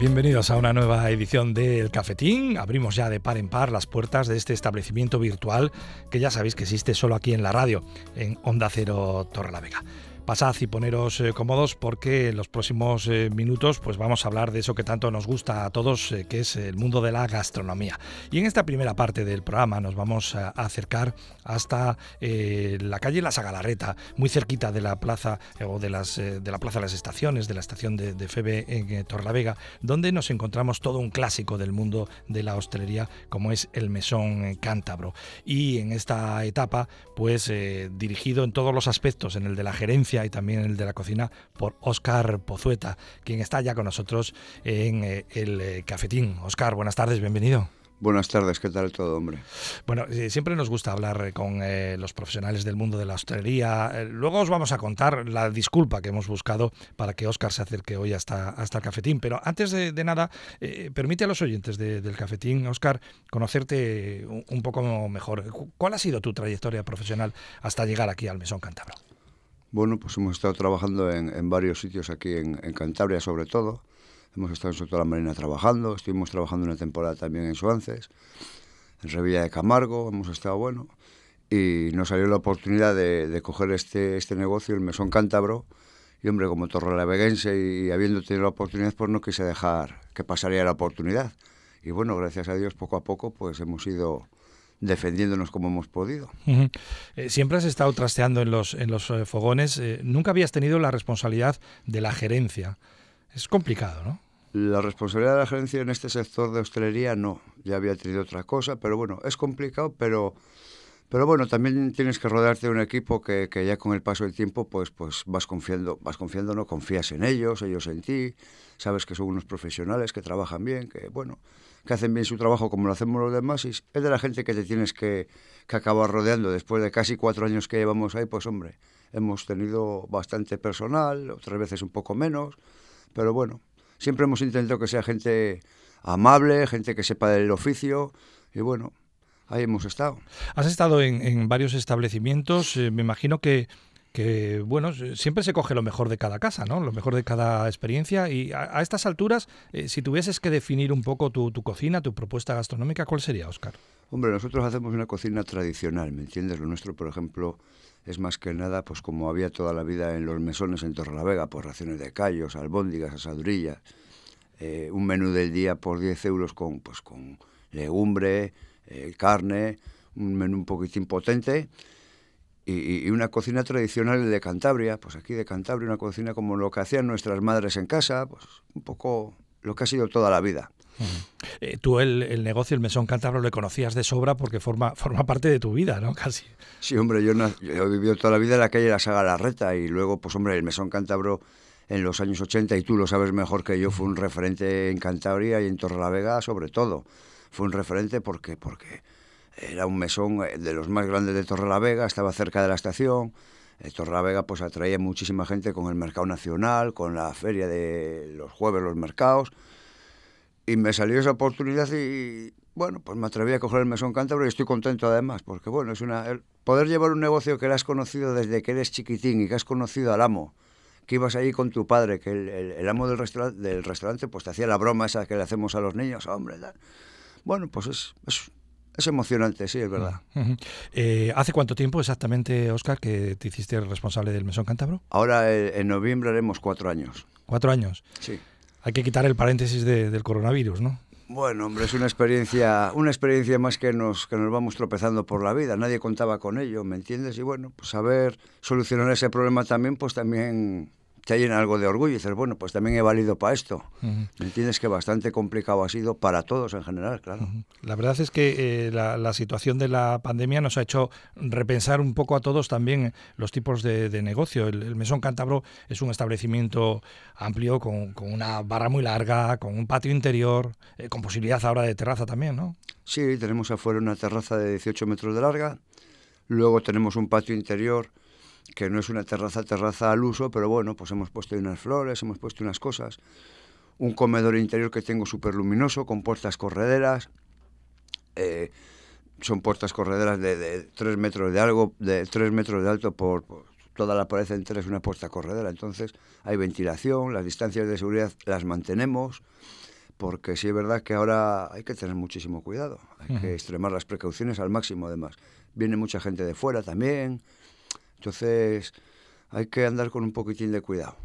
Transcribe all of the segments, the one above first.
bienvenidos a una nueva edición del Cafetín. Abrimos ya de par en par las puertas de este establecimiento virtual que ya sabéis que existe solo aquí en la radio, en Onda Cero Torre la Vega pasad y poneros eh, cómodos porque en los próximos eh, minutos pues vamos a hablar de eso que tanto nos gusta a todos, eh, que es el mundo de la gastronomía. Y en esta primera parte del programa nos vamos a acercar hasta la calle La Sagalarreta, muy cerquita de la plaza o de, las, de la plaza las estaciones, de la estación de, de Febe en Torlavega, donde nos encontramos todo un clásico del mundo de la hostelería como es el mesón cántabro. Y en esta etapa pues dirigido en todos los aspectos, en el de la gerencia, y también el de la cocina por Óscar Pozueta, quien está ya con nosotros en eh, el eh, cafetín. Óscar, buenas tardes, bienvenido. Buenas tardes, ¿qué tal todo, hombre? Bueno, eh, siempre nos gusta hablar con los profesionales del mundo de la hostelería. luego os vamos a contar la disculpa que hemos buscado para que Óscar se acerque hoy hasta, hasta el cafetín. Pero antes de, nada, permite a los oyentes del cafetín, Óscar, conocerte un, un, poco mejor. ¿Cuál ha sido tu trayectoria profesional hasta llegar aquí al Mesón Cántabro? Bueno, pues hemos estado trabajando en, varios sitios aquí en, Cantabria, sobre todo. Hemos estado en Soto la Marina trabajando, estuvimos trabajando una temporada también en Suances, en Revilla de Camargo, hemos estado, bueno, y nos salió la oportunidad de, coger este, este negocio, el Mesón Cántabro, y hombre, como torrelaveguense y habiendo tenido la oportunidad, pues no quise dejar que pasaría la oportunidad. Y bueno, gracias a Dios, poco a poco, pues hemos ido defendiéndonos como hemos podido. Eh, siempre has estado trasteando en los, en los eh, fogones, eh, nunca habías tenido la responsabilidad de la gerencia. Es complicado, ¿no? La responsabilidad de la gerencia en este sector de hostelería no, ya había tenido otra cosa, pero bueno, es complicado, pero, pero bueno, también tienes que rodearte de un equipo que, que ya con el paso del tiempo pues, pues vas confiando, vas confiando, no confías en ellos, ellos en ti, sabes que son unos profesionales que trabajan bien, que bueno, que hacen bien su trabajo como lo hacemos los demás, y es de la gente que te tienes que, que acabar rodeando. Después de casi cuatro años que llevamos ahí, pues hombre, hemos tenido bastante personal, otras veces un poco menos, pero bueno, siempre hemos intentado que sea gente amable, gente que sepa del oficio, y bueno, ahí hemos estado. Has estado en, en varios establecimientos, eh, me imagino que que bueno, siempre se coge lo mejor de cada casa, ¿no? Lo mejor de cada experiencia. Y a, estas alturas, eh, si tuvieses que definir un poco tu, cocina, tu propuesta gastronómica, ¿cuál sería, Oscar? Hombre, nosotros hacemos una cocina tradicional, ¿me entiendes? Lo nuestro, por ejemplo, es más que nada, pues como había toda la vida en los mesones en Torrelavega, pues raciones de callos, albóndigas, asadurillas, eh, un menú del día por 10 euros con, pues, con legumbre, eh, carne, un menú un poquitín potente y, una cocina tradicional de Cantabria, pues aquí de Cantabria, una cocina como lo que hacían nuestras madres en casa, pues un poco lo que ha sido toda la vida. Eh, tú el, negocio, el mesón cántabro, le conocías de sobra porque forma, forma parte de tu vida, ¿no? Casi. Sí, hombre, yo, he vivido toda la vida en la calle La Saga Larreta y luego, pues hombre, el mesón cántabro en los años 80, y tú lo sabes mejor que yo, fue un referente en Cantabria y en Torrelavega sobre todo. Fue un referente porque, porque era un mesón eh, de los más grandes de Torrelavega, estaba cerca de la estación. Eh, Torrelavega pues atraía muchísima gente con el mercado nacional, con la feria de los jueves, los mercados. Y me salió esa oportunidad y, bueno, pues me atreví a coger el mesón cántabro y estoy contento además, porque bueno, es una poder llevar un negocio que le has conocido desde que eres chiquitín y que has conocido al amo, que ibas allí con tu padre, que el, amo del, restaurante, del restaurante pues te hacía la broma esa que le hacemos a los niños, hombre, bueno, pues es, es es emocionante, sí, es verdad. Eh, ¿Hace cuánto tiempo exactamente, Oscar, que te hiciste responsable del Mesón Cántabro? Ahora eh, en noviembre haremos cuatro años. ¿Cuatro años? Sí. Hay que quitar el paréntesis del coronavirus, ¿no? Bueno, hombre, es una experiencia, una experiencia más que nos, que nos vamos tropezando por la vida. Nadie contaba con ello, ¿me entiendes? Y bueno, pues saber solucionar ese problema también, pues también te llena algo de orgullo y dices, bueno, pues también he valido para esto. ¿Me entiendes? Que bastante complicado ha sido para todos en general, claro. La verdad es que eh, la, situación de la pandemia nos ha hecho repensar un poco a todos también los tipos de, negocio. El, Mesón Cántabro es un establecimiento amplio, con, una barra muy larga, con un patio interior, eh, con posibilidad ahora de terraza también, ¿no? Sí, tenemos afuera una terraza de 18 metros de larga, luego tenemos un patio interior que no es una terraza, terraza al uso, pero bueno, pues hemos puesto unas flores, hemos puesto unas cosas. Un comedor interior que tengo súper luminoso, con puertas correderas. Eh, son puertas correderas de, de 3 metros de algo, de 3 metros de alto por, toda la pared entera es una puerta corredera. Entonces hay ventilación, las distancias de seguridad las mantenemos. porque sí es verdad que ahora hay que tener muchísimo cuidado, hay que extremar las precauciones al máximo además. Viene mucha gente de fuera también, entonces hay que andar con un poquitín de cuidado.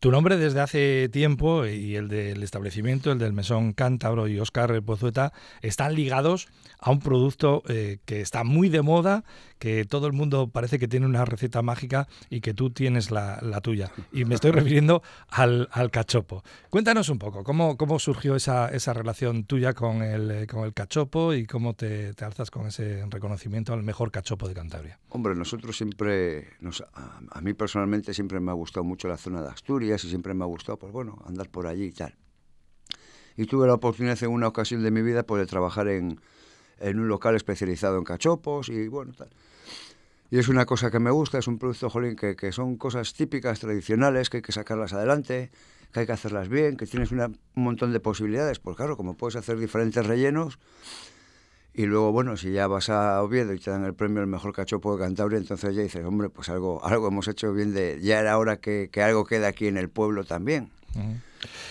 Tu nombre desde hace tiempo y el del establecimiento, el del Mesón Cántabro y Oscar Pozueta, están ligados a un producto eh, que está muy de moda, que todo el mundo parece que tiene una receta mágica y que tú tienes la, tuya. Y me estoy refiriendo al, cachopo. Cuéntanos un poco, ¿cómo, cómo surgió esa, esa relación tuya con el, con el cachopo y cómo te, alzas con ese reconocimiento al mejor cachopo de Cantabria? Hombre, nosotros siempre, a, a mí personalmente siempre me ha gustado mucho la zona de Asturias y siempre me ha gustado, pues bueno, andar por allí y tal. Y tuve la oportunidad en una ocasión de mi vida pues, de trabajar en, en un local especializado en cachopos y bueno, tal. Y es una cosa que me gusta, es un producto, jolín, que, que son cosas típicas, tradicionales, que hay que sacarlas adelante, que hay que hacerlas bien, que tienes un montón de posibilidades. Pues claro, como puedes hacer diferentes rellenos, y luego, bueno, si ya vas a Oviedo y te dan el premio al mejor cachopo de Cantabria, entonces ya dices, hombre, pues algo, algo hemos hecho bien de. Ya era hora que, que algo quede aquí en el pueblo también.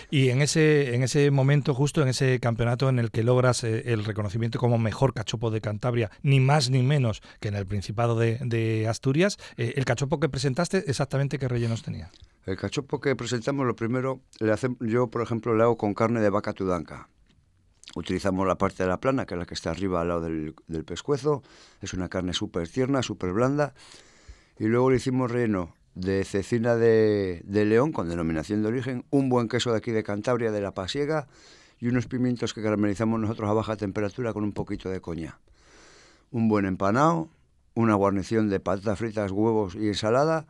Y en ese, en ese momento, justo en ese campeonato en el que logras eh, el reconocimiento como mejor cachopo de Cantabria, ni más ni menos que en el Principado de, Asturias, eh, ¿el cachopo que presentaste exactamente qué rellenos tenía? El cachopo que presentamos, lo primero, le hace, yo por ejemplo le hago con carne de vaca tudanca. Utilizamos la parte de la plana, que es la que está arriba al lado del, pescuezo. Es una carne súper tierna, súper blanda. Y luego le hicimos relleno de cecina de, león, con denominación de origen, un buen queso de aquí de Cantabria, de la Pasiega, y unos pimientos que caramelizamos nosotros a baja temperatura con un poquito de coña. Un buen empanado, una guarnición de patatas fritas, huevos y ensalada.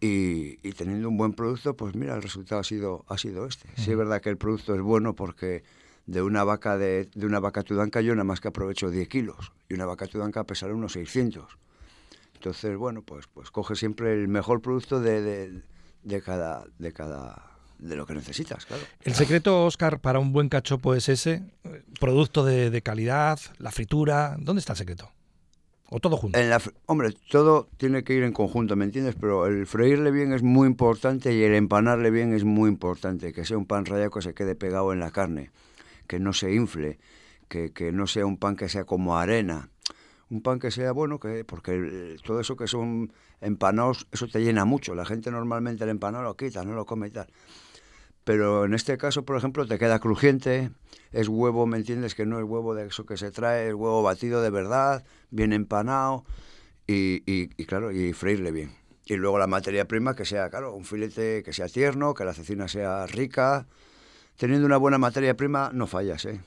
Y, teniendo un buen producto, pues mira, el resultado ha sido, ha sido este. Sí es verdad que el producto es bueno porque de una vaca de, una vaca tudanca yo nada más que aprovecho 10 kilos y una vaca tudanca pesará unos 600. Entonces, bueno, pues, pues coge siempre el mejor producto de, de, cada, de cada de lo que necesitas, claro. El secreto, Oscar, para un buen cachopo es ese, producto de, calidad, la fritura, ¿dónde está el secreto? ¿O todo junto? En la, hombre, todo tiene que ir en conjunto, ¿me entiendes? Pero el freírle bien es muy importante y el empanarle bien es muy importante, que sea un pan rallado que se quede pegado en la carne que no se infle, que, que, no sea un pan que sea como arena, un pan que sea bueno, que porque todo eso que son empanados, eso te llena mucho. La gente normalmente el empanado lo quita, no lo come y tal. Pero en este caso, por ejemplo, te queda crujiente, es huevo, ¿me entiendes? Que no es huevo de eso que se trae, es huevo batido de verdad, bien empanado y, y, y claro, y freírle bien. Y luego la materia prima que sea, claro, un filete que sea tierno, que la cecina sea rica, teniendo una buena materia prima no fallas, ¿eh?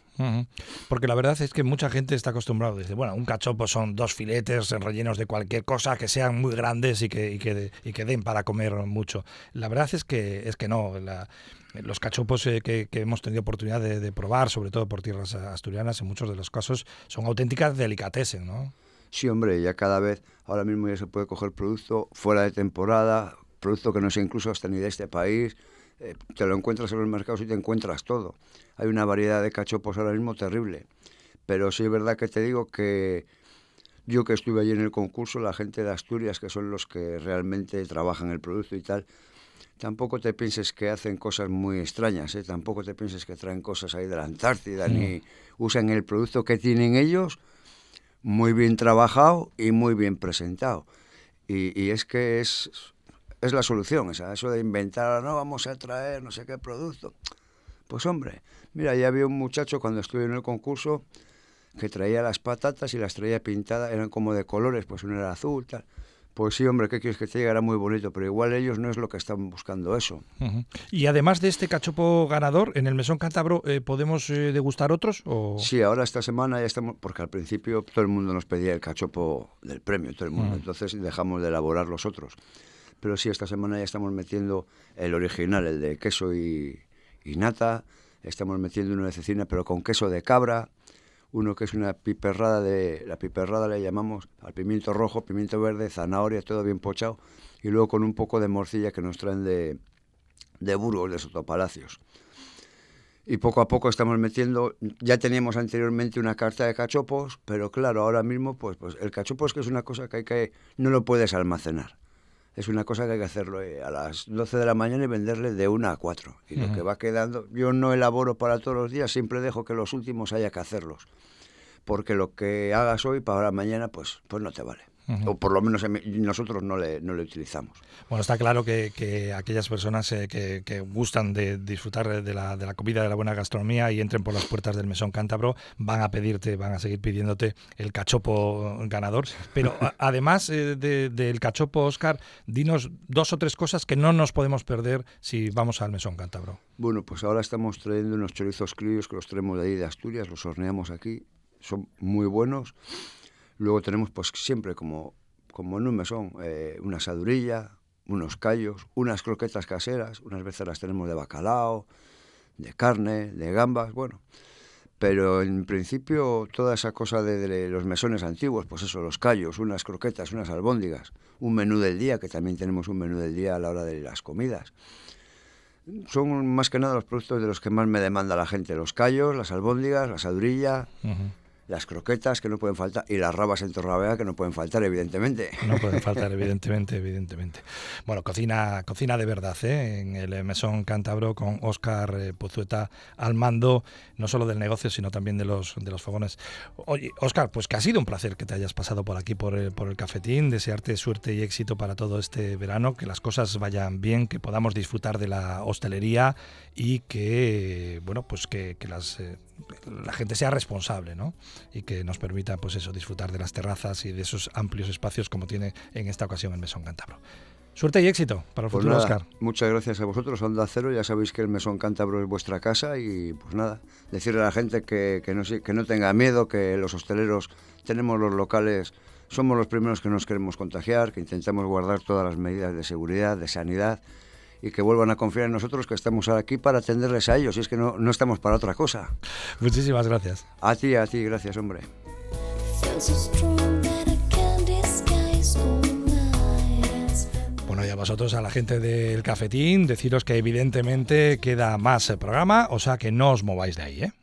Porque la verdad es que mucha gente está acostumbrada, dice, bueno, un cachopo son dos filetes rellenos de cualquier cosa que sean muy grandes y que, y que, y que den para comer mucho. La verdad es que, es que no. los cachopos eh, que, hemos tenido oportunidad de, probar, sobre todo por tierras asturianas, en muchos de los casos, son auténticas delicatessen, ¿no? Sí, hombre, ya cada vez, ahora mismo ya se puede coger producto fuera de temporada, producto que no sea incluso hasta ni de este país, eh, te lo encuentras en los mercados y te encuentras todo. Hay una variedad de cachopos ahora mismo terrible. Pero sí es verdad que te digo que yo que estuve allí en el concurso, la gente de Asturias, que son los que realmente trabajan el producto y tal, tampoco te pienses que hacen cosas muy extrañas, ¿eh? tampoco te pienses que traen cosas ahí de la Antártida, ni usan el producto que tienen ellos muy bien trabajado y muy bien presentado. Y, y es que es, es la solución, esa, eso de inventar, no vamos a traer no sé qué producto. Pues hombre, mira, ya había un muchacho cuando estuve en el concurso que traía las patatas y las traía pintadas, eran como de colores, pues uno era azul, tal. Pues sí, hombre, ¿qué quieres que te diga? Era muy bonito, pero igual ellos no es lo que están buscando eso. Y además de este cachopo ganador, en el Mesón Cántabro, eh, ¿podemos eh, degustar otros? O... Sí, ahora esta semana ya estamos, porque al principio todo el mundo nos pedía el cachopo del premio, todo el mundo, entonces dejamos de elaborar los otros. Pero sí, esta semana ya estamos metiendo el original, el de queso y, nata. Estamos metiendo uno de cecina, pero con queso de cabra. Uno que es una piperrada de... La piperrada le llamamos al pimiento rojo, pimiento verde, zanahoria, todo bien pochado. Y luego con un poco de morcilla que nos traen de, de Burgos, de Sotopalacios. Y poco a poco estamos metiendo, ya teníamos anteriormente una carta de cachopos, pero claro, ahora mismo pues, pues el cachopo es que es una cosa que hay que, no lo puedes almacenar es una cosa que hay que hacerlo eh, a las 12 de la mañana y venderle de 1 a 4. Y lo que va quedando, yo no elaboro para todos los días, siempre dejo que los últimos haya que hacerlos. Porque lo que hagas hoy para mañana, pues, pues no te vale o por lo menos nosotros no le, no le utilizamos. Bueno, está claro que, aquellas personas eh, que, gustan de disfrutar de la, de la, comida, de la buena gastronomía y entren por las puertas del Mesón Cántabro, van a pedirte, van a seguir pidiéndote el cachopo ganador. Pero además eh, del cachopo, Oscar, dinos dos o tres cosas que no nos podemos perder si vamos al Mesón Cántabro. Bueno, pues ahora estamos trayendo unos chorizos críos que los traemos de ahí de Asturias, los horneamos aquí, son muy buenos Luego tenemos pues siempre como, como en un mesón eh, una sadurilla, unos callos, unas croquetas caseras, unas veces las tenemos de bacalao, de carne, de gambas, bueno. Pero en principio toda esa cosa de, los mesones antiguos, pues eso, los callos, unas croquetas, unas albóndigas, un menú del día, que también tenemos un menú del día a la hora de las comidas. Son más que nada los productos de los que más me demanda la gente, los callos, las albóndigas, la sadurilla las croquetas que no pueden faltar y las rabas en Torlavega que no pueden faltar, evidentemente. No pueden faltar, evidentemente, evidentemente. Bueno, cocina, cocina de verdad, ¿eh? en el Mesón Cántabro con Óscar eh, Pozueta al mando, no solo del negocio, sino también de los, de los fogones. Oye, Óscar, pues que ha sido un placer que te hayas pasado por aquí, por el, por el cafetín, desearte suerte y éxito para todo este verano, que las cosas vayan bien, que podamos disfrutar de la hostelería y que, bueno, pues que, las... Eh, la gente sea responsable, ¿no? Y que nos permita, pues eso, disfrutar de las terrazas y de esos amplios espacios como tiene en esta ocasión el Mesón Cántabro. Suerte y éxito para el pues futuro, Oscar. Muchas gracias a vosotros, Onda Cero. Ya sabéis que el Mesón Cántabro es vuestra casa y pues nada, decirle a la gente que, que, no, que no tenga miedo, que los hosteleros tenemos los locales, somos los primeros que nos queremos contagiar, que intentamos guardar todas las medidas de seguridad, de sanidad y que vuelvan a confiar en nosotros, que estamos aquí para atenderles a ellos, y es que no, no estamos para otra cosa. Muchísimas gracias. A ti, a ti, gracias, hombre. Bueno, y a vosotros, a la gente del cafetín, deciros que evidentemente queda más programa, o sea que no os mováis de ahí, ¿eh?